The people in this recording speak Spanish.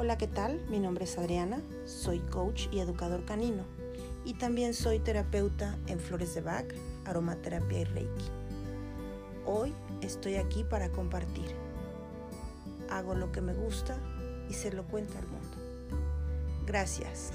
Hola, ¿qué tal? Mi nombre es Adriana, soy coach y educador canino y también soy terapeuta en flores de Bach, aromaterapia y Reiki. Hoy estoy aquí para compartir. Hago lo que me gusta y se lo cuento al mundo. Gracias.